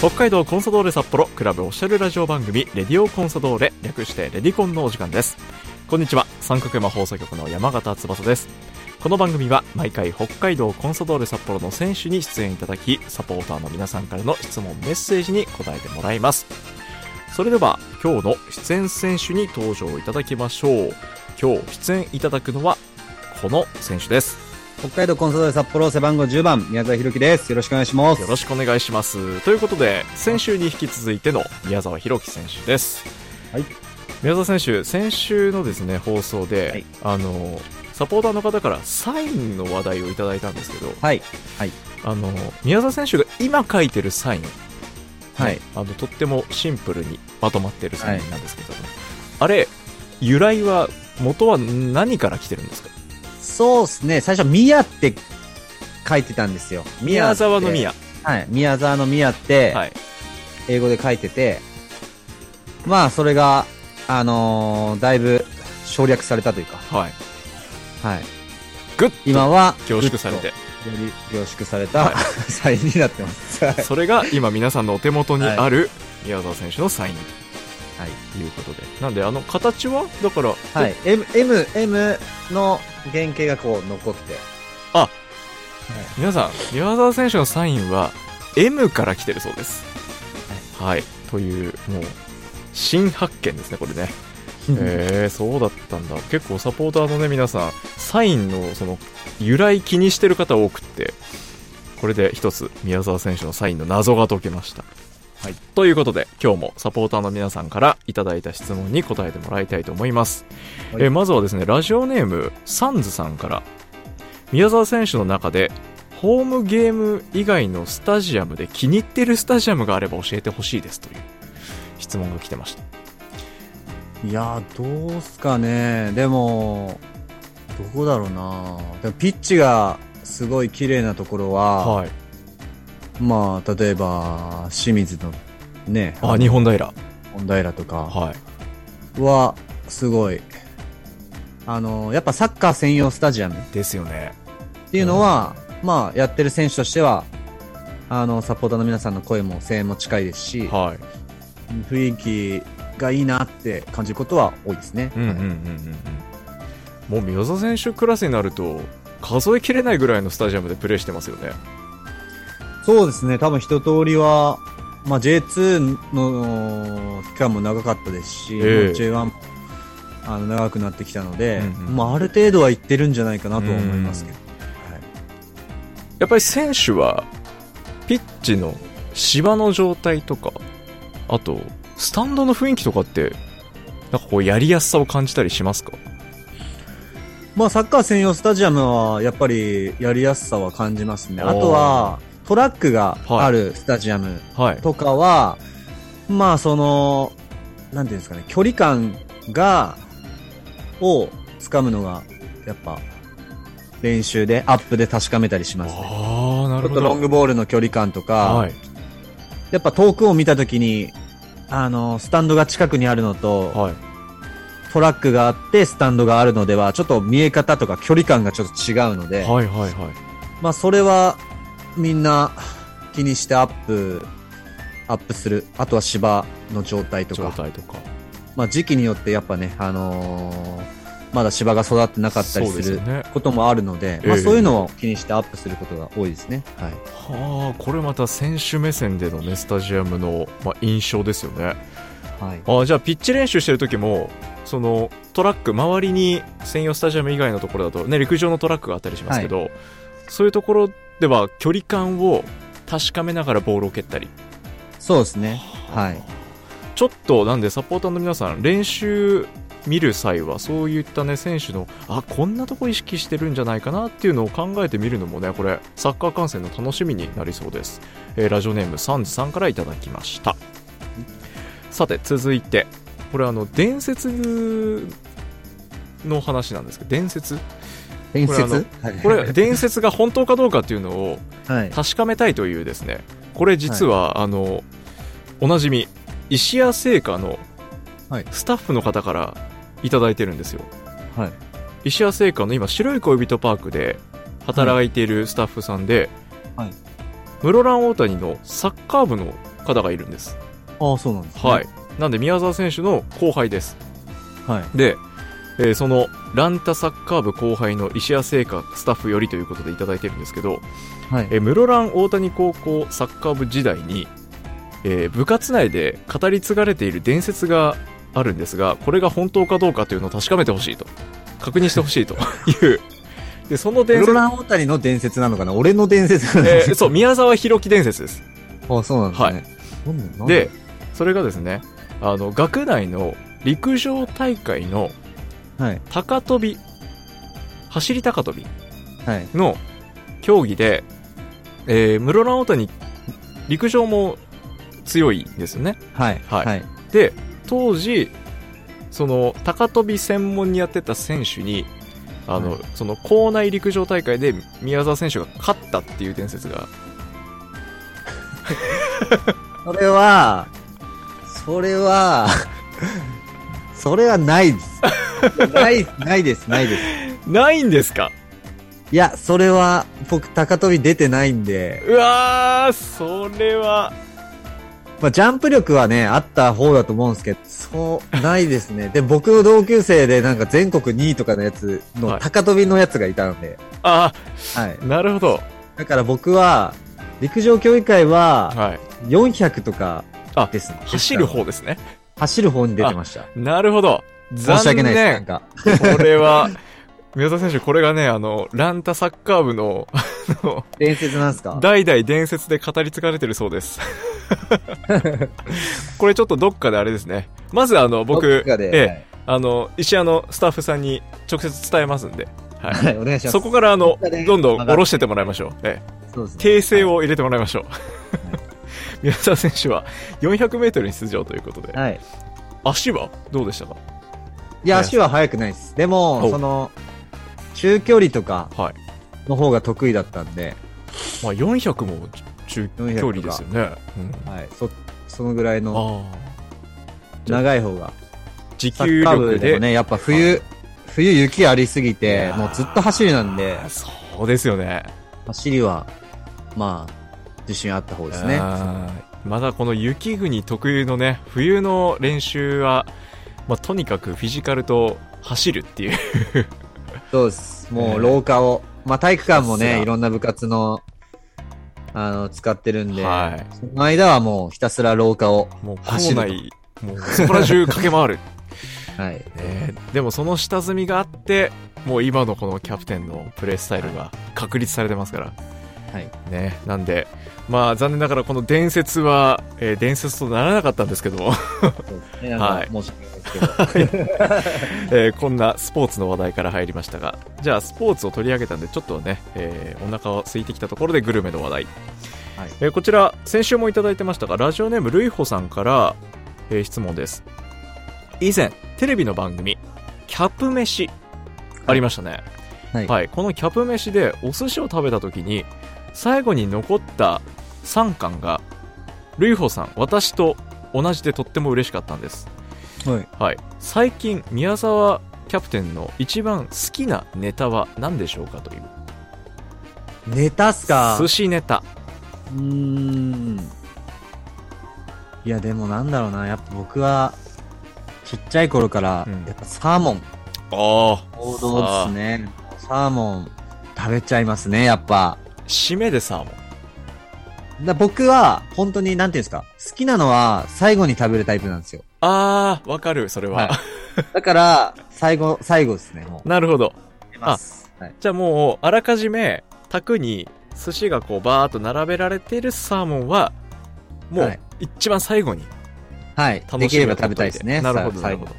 北海道コンサドーレ札幌クラブオフィシャルラジオ番組レディオコンサドーレ略してレディコンのお時間です。こんにちは。三角山放送局の山形翼です。この番組は毎回北海道コンサドーレ札幌の選手に出演いただきサポーターの皆さんからの質問メッセージに答えてもらいます。それでは今日の出演選手に登場いただきましょう。今日出演いただくのはこの選手です。北海道コンサドーレ札幌背番号10番宮沢弘樹です。よろしくお願いします。よろしくお願いします。ということで先週に引き続いての宮沢弘樹選手です。はい。宮沢選手先週のですね放送で、はい。あのサポーターの方からサインの話題をいただいたんですけどはい。はい。あの宮沢選手が今書いてるサインはい。あのとってもシンプルにまとまってるサインなんですけども、あれ由来は元は何から来てるんですか？そうですね。最初宮って書いてたんですよ。宮沢の宮。はい。宮沢の宮ってはい。英語で書いてて、まあそれがあのーだいぶ省略されたというか。はい。はい。グッと今は凝縮されて。より凝縮された、サインになってます。はい。それが今皆さんのお手元にある宮沢選手のサイン。はい。ということで。なんであの形は？だからはい。M, M, M の原型がこう残って。皆さん宮沢選手のサインは M から来てるそうです。はい、というもう新発見ですねこれね。へえそうだったんだ。結構サポーターのね皆さんサインのその由来気にしてる方多くってこれで一つ宮沢選手のサインの謎が解けましたはい、ということで今日もサポーターの皆さんからいただいた質問に答えてもらいたいと思います、はい。えーまずはですねラジオネームサンズさんから。宮沢選手の中でホームゲーム以外のスタジアムで気に入ってるスタジアムがあれば教えてほしいですという質問が来てました。いやーどうすかね。でもどこだろうな。でもピッチがすごい綺麗なところは、はいまあ例えば清水のね。あ日本平。本平とか。はい。はすごい。あのやっぱサッカー専用スタジアム。っですよね。ていうのは、まあやってる選手としてはあのサポーターの皆さんの声も声援も近いですし、はい。雰囲気がいいなって感じることは多いですね、うんうんうんうんうん。もう宮沢選手クラスになると数えきれないぐらいのスタジアムでプレーしてますよねそうですね、多分一通りは、まあ、J2 の期間も長かったですし、ええ。まあ J1 もあの長くなってきたので、うんうん。まあ、ある程度は行ってるんじゃないかなとは思いますけど、はいやっぱり選手はピッチの芝の状態とかあとスタンドの雰囲気とかってなんかこうやりやすさを感じたりしますか？まあ、サッカー専用スタジアムはやっぱりやりやすさは感じますね。あとは、トラックがあるスタジアムはい。とかは、まあ、その、なんていうんですかね、距離感が、を掴むのが、やっぱ、練習で、アップで確かめたりしますね。ああなるほちょっとロンどグボールの距離感とか、はい。やっぱ遠くを見たときに、あの、スタンドが近くにあるのと、はい。トラックがあってスタンドがあるのでは、ちょっと見え方とか距離感がちょっと違うので、はいはいはい。まあそれはみんな気にしてアップ、アップする。あとは芝の状態と状か。態とかまあ時期によってやっぱね、あのーまだ芝が育ってなかったりすることもあるので、ええまあそういうのを気にしてアップすることが多いですね。はい。はあこれまた選手目線でのねスタジアムの、まあ、印象ですよねはい。あじゃあピッチ練習してる時もそのトラック周りに専用スタジアム以外のところだと、ね、陸上のトラックがあったりしますけど、そういうところでは距離感を確かめながらボールを蹴ったりそうですね。はい。ちょっとなんでサポーターの皆さん練習見る際はそういったね選手のあこんなとこ意識してるんじゃないかなっていうのを考えてみるのもねこれサッカー観戦の楽しみになりそうです、えーラジオネームサンズさんからいただきましたさて続いてこれあの伝説の話なんですけど伝説伝説？はいこれ伝説が本当かどうかっていうのをはい。確かめたいというですねこれ実は、あのおなじみ石屋製菓のはいスタッフの方からいただいてるんですよ、はい。石屋製菓の今白い恋人パークで働いているスタッフさんで、はい室蘭大谷のサッカー部の方がいるんです。ああ、そうなんですね。はい。。なんで宮沢選手の後輩です。はい。で、えーそのランタサッカー部後輩の石谷製菓スタッフよりということでいただいてるんですけど、はい。えー室蘭大谷高校サッカー部時代に、えー部活内で語り継がれている伝説があるんですがこれが本当かどうかというのを確かめてほしいと。確認してほしいと。いう。でその伝説、室蘭大谷の伝説なのかな？俺の伝説なのかな？えーそう宮沢弘樹伝説です。あそうなんですね。はい。でそれがですねあの学内の陸上大会のはい。高跳び走り高跳びはい。の競技で、えー室蘭大谷陸上も強いんですよねはい。はいはい。で当時その高跳び専門にやってた選手にあの、はいその校内陸上大会で宮沢選手が勝ったっていう伝説が それは、それは、それはないです。ない、ないです、ないです。ないんですか？いや、それは、僕、高跳び出てないんで、うわーそれはまあ、ジャンプ力はね、あった方だと思うんですけど、そう、ないですね。で、僕の同級生でなんか全国2位とかのやつのはい高跳びのやつがいたので、あはい。なるほどだから僕は、陸上競技会は、はい400とかあですね。走る方ですね走る方に出てました。なるほど申し訳ないです。なん残か。念これは 宮沢選手これがねあのランタサッカー部のあの伝説なんですか？代々伝説で語り継がれてるそうです。これちょっとどっかであれですね。まずあのど僕ええ、あの、石屋のスタッフさんに直接伝えますんで、ははい、はい、お願いします。そこからあのどんどん下ろしてってもらいましょう。えそうですえ、ね訂正を入れてもらいましょう。宮沢選手は400メートルに出場ということで、はい。はい。足はどうでしたか？いや、足は速くないです。でおも、その、中距離とかはい。の方が得意だったんで、まあ400も中距離ですよね。うんはい。そ、そのぐらいの長い方が。持久サッカー部力ででもね、やっぱ冬、冬雪ありすぎて、もうずっと走りなんで、そうですよね。走りは、まあ、自信あった方ですね。まだこの雪国特有のね、冬の練習は、まあ、とにかくフィジカルと走るっていう。そうです。もええう廊下を、まあ体育館もね、いろんな部活の、あの、使ってるんで、はいその間はもうひたすら廊下を、もう走ると校内、もうそこら中駆け回る。はい。ねでもその下積みがあって、もう今のこのキャプテンのプレースタイルが確立されてますから。はい。ね。なんで、まあ残念ながらこの伝説は、えー伝説とならなかったんですけども、はいか申し訳ないですけど。えーこんなスポーツの話題から入りましたが、じゃあスポーツを取り上げたんで、ちょっとね、えーお腹を空いてきたところでグルメの話題。はいえーこちら、先週もいただいてましたが、ラジオネームルイホさんから、えー質問です。以前、テレビの番組、キャップ飯、ありましたね。はいはい。このキャップ飯でお寿司を食べた時に、最後に残った3貫が、ルイホさん、私と同じでとっても嬉しかったんです。はい。はい、最近宮沢キャプテンの一番好きなネタは何でしょうかというネタっすか？寿司ネタうーん。いや、でもなんだろうな。やっぱ僕は、ちっちゃい頃からうん、やっぱサーモン、ああ王道ですね。サーモン、食べちゃいますね、やっぱ。締めでサーモンだ僕は、本当に、なんていうんですか。好きなのは、最後に食べるタイプなんですよ。ああわかるそれは、はい だから、最後、最後ですね、もう。なるほどます。はい。じゃあもうあらかじめ卓に寿司がこうバーっと並べられているサーモンはもうはい一番最後にはい。楽しできれば食べたいですね。なるほどさなるほど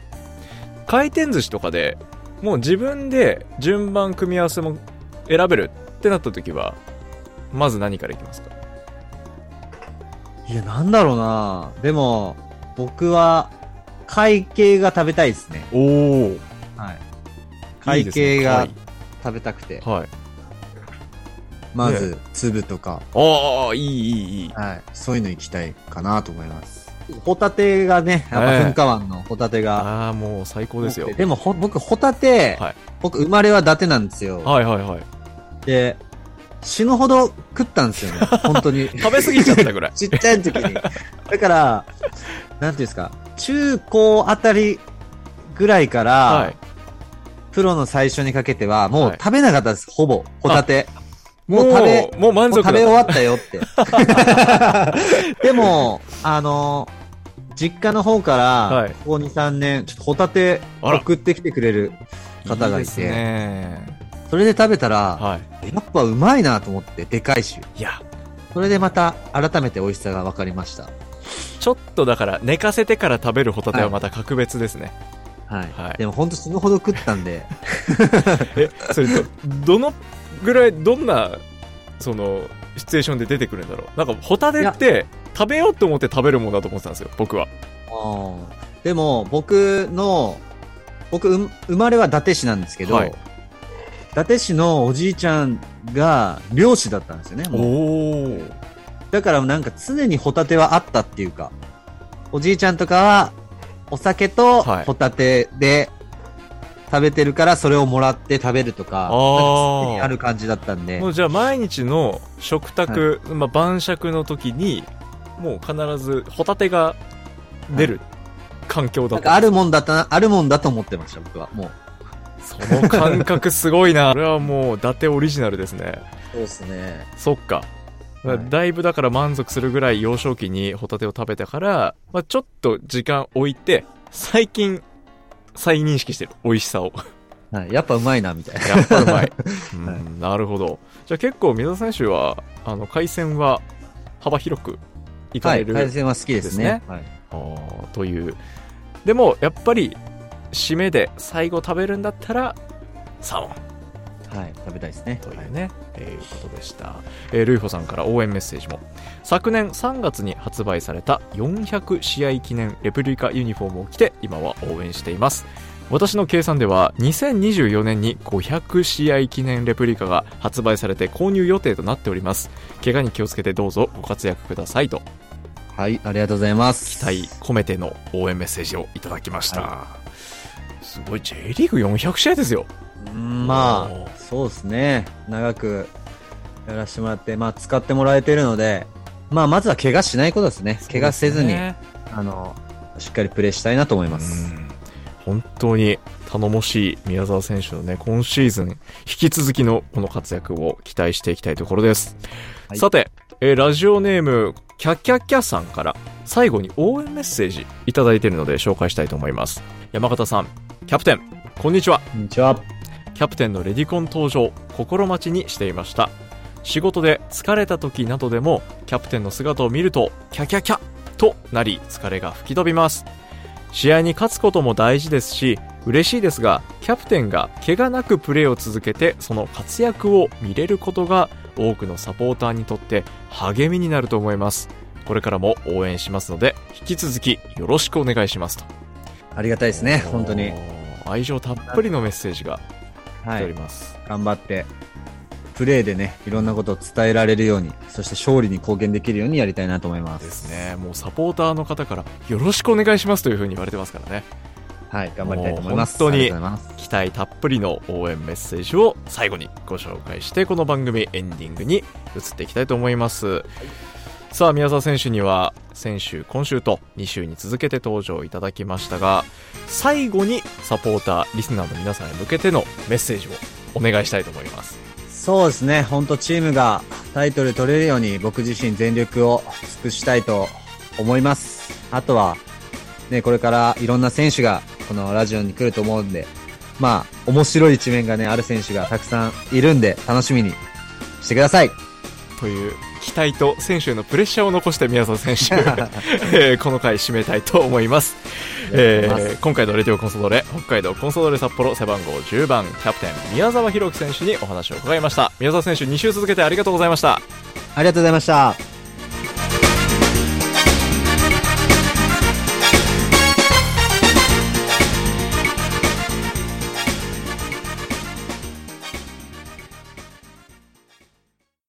回転寿司とかでもう自分で順番組み合わせも選べるってなった時はまず何からいきますか？いや、なんだろうなでも、僕は、会計が食べたいですね。おおはい。会計が食べたくて。はいまず、粒とか、ああいいいいいいはい。そういうの行きたいかなと思います。ホタテがね、やっぱええ噴火湾のホタテが。ああもう最高ですよでもほ、僕、ホタテ、はい僕、生まれは伊達なんですよ。はいはいはいで、死ぬほど食ったんですよね。本当に。食べ過ぎちゃったぐらい。ちっちゃい時に。だから、なんていうんですか、中高あたりぐらいから、はい。プロの最初にかけては、もはいう食べなかったです、ほぼ。ホタテ。もう食べ、もう満足食べ終わったよって。でも、あの、実家の方から、はいここ2、3年、ちょっとホタテ送ってきてくれる方がいて、ですね。それで食べたら、はい。やっぱうまいなと思って、でかいし。いや、それでまた改めて美味しさが分かりました。ちょっとだから寝かせてから食べるホタテはまた格別ですね。はい。はいでも本当死ぬほど食ったんで、え、それと、どのぐらい、どんな、その、シチュエーションで出てくるんだろう。なんか、ホタテって、食べようと思って食べるものだと思ってたんですよ、僕は。でも僕の、僕、うん生まれは伊達市なんですけど、はい伊達市のおじいちゃんが漁師だったんですよね。おお。だからなんか常にホタテはあったっていうか、おじいちゃんとかはお酒とはいホタテで食べてるからそれをもらって食べるとか、あーなんかある感じだったんでも、うじゃあ毎日の食卓、まあ、晩酌の時にもう必ずホタテが出る環境だった、なんかあるもんだったな、あるもんだと思ってました、僕は。もう。その感覚すごいなこれはもう伊達オリジナルですねそうですね。そっかはいだいぶだから満足するぐらい幼少期にホタテを食べたから、まあ、ちょっと時間置いて最近再認識してる美味しさをはい。やっぱうまいな、みたいな。やっぱうまい、うんはいなるほどじゃあ結構水田選手はあの海鮮は幅広くいかはい。れる、海鮮は好きですね。はい。あーというでもやっぱり締めで最後食べるんだったらサーモンはい。食べたいですね。というね、えーいうことでした、えールイホさんから応援メッセージも昨年3月に発売された400試合記念レプリカユニフォームを着て今は応援しています私の計算では2024年に500試合記念レプリカが発売されて購入予定となっております怪我に気をつけてどうぞご活躍くださいとはい。ありがとうございます。期待込めての応援メッセージをいただきました、すごい J リーグ400試合ですようんまあ、そうですね。長くやらせてもらって、まあ、使ってもらえてるので、まあ、まずは怪我しないことですね。怪我せずに、あの、しっかりプレーしたいなと思います。うん本当に頼もしい宮澤選手のね、今シーズン、引き続きのこの活躍を期待していきたいところです。はいさて、えーラジオネーム、キャッキャッキャさんから、最後に応援メッセージいただいているので紹介したいと思います。山形さん、キャプテン、こんにちは。こんにちは。キャプテンのレディコン登場、心待ちにしていました。仕事で疲れた時などでも、キャプテンの姿を見ると、キャキャキャとなり、疲れが吹き飛びます。試合に勝つことも大事ですし、嬉しいですが、キャプテンが怪我なくプレーを続けて、その活躍を見れることが、多くのサポーターにとって励みになると思います。これからも応援しますので、引き続きよろしくお願いしますと。ありがたいですね、本当に。。愛情たっぷりのメッセージが来ておりはい。ます。頑張って、プレーでね、いろんなことを伝えられるように、そして勝利に貢献できるようにやりたいなと思いま。ですすね。もうサポーターの方からよろしくお願いしますというふうに言われてますからね。はい、頑張りたいと思います。本当に。期待たっぷりの応援メッセージを最後にご紹介して、この番組エンディングに移っていきたいと思います。さあ、宮澤選手には先週、今週と2週に続けて登場いただきましたが、最後にサポーター、リスナーの皆さんへ向けてのメッセージをお願いしたいと思います。そうですね、本当チームがタイトル取れるように僕自身全力を尽くしたいと思います。あとは、ね、これからいろんな選手がこのラジオに来ると思うんで、まあ、面白い一面がね、ある選手がたくさんいるんで、楽しみにしてください。という期待と選手へのプレッシャーを残して宮澤選手、えーこの回締めたいと思います。えー今回のレディオコンソドーレ北海道コンソドーレ札幌背番号10番キャプテン宮澤宏樹選手にお話を伺いました宮澤選手2週続けてありがとうございましたありがとうございました。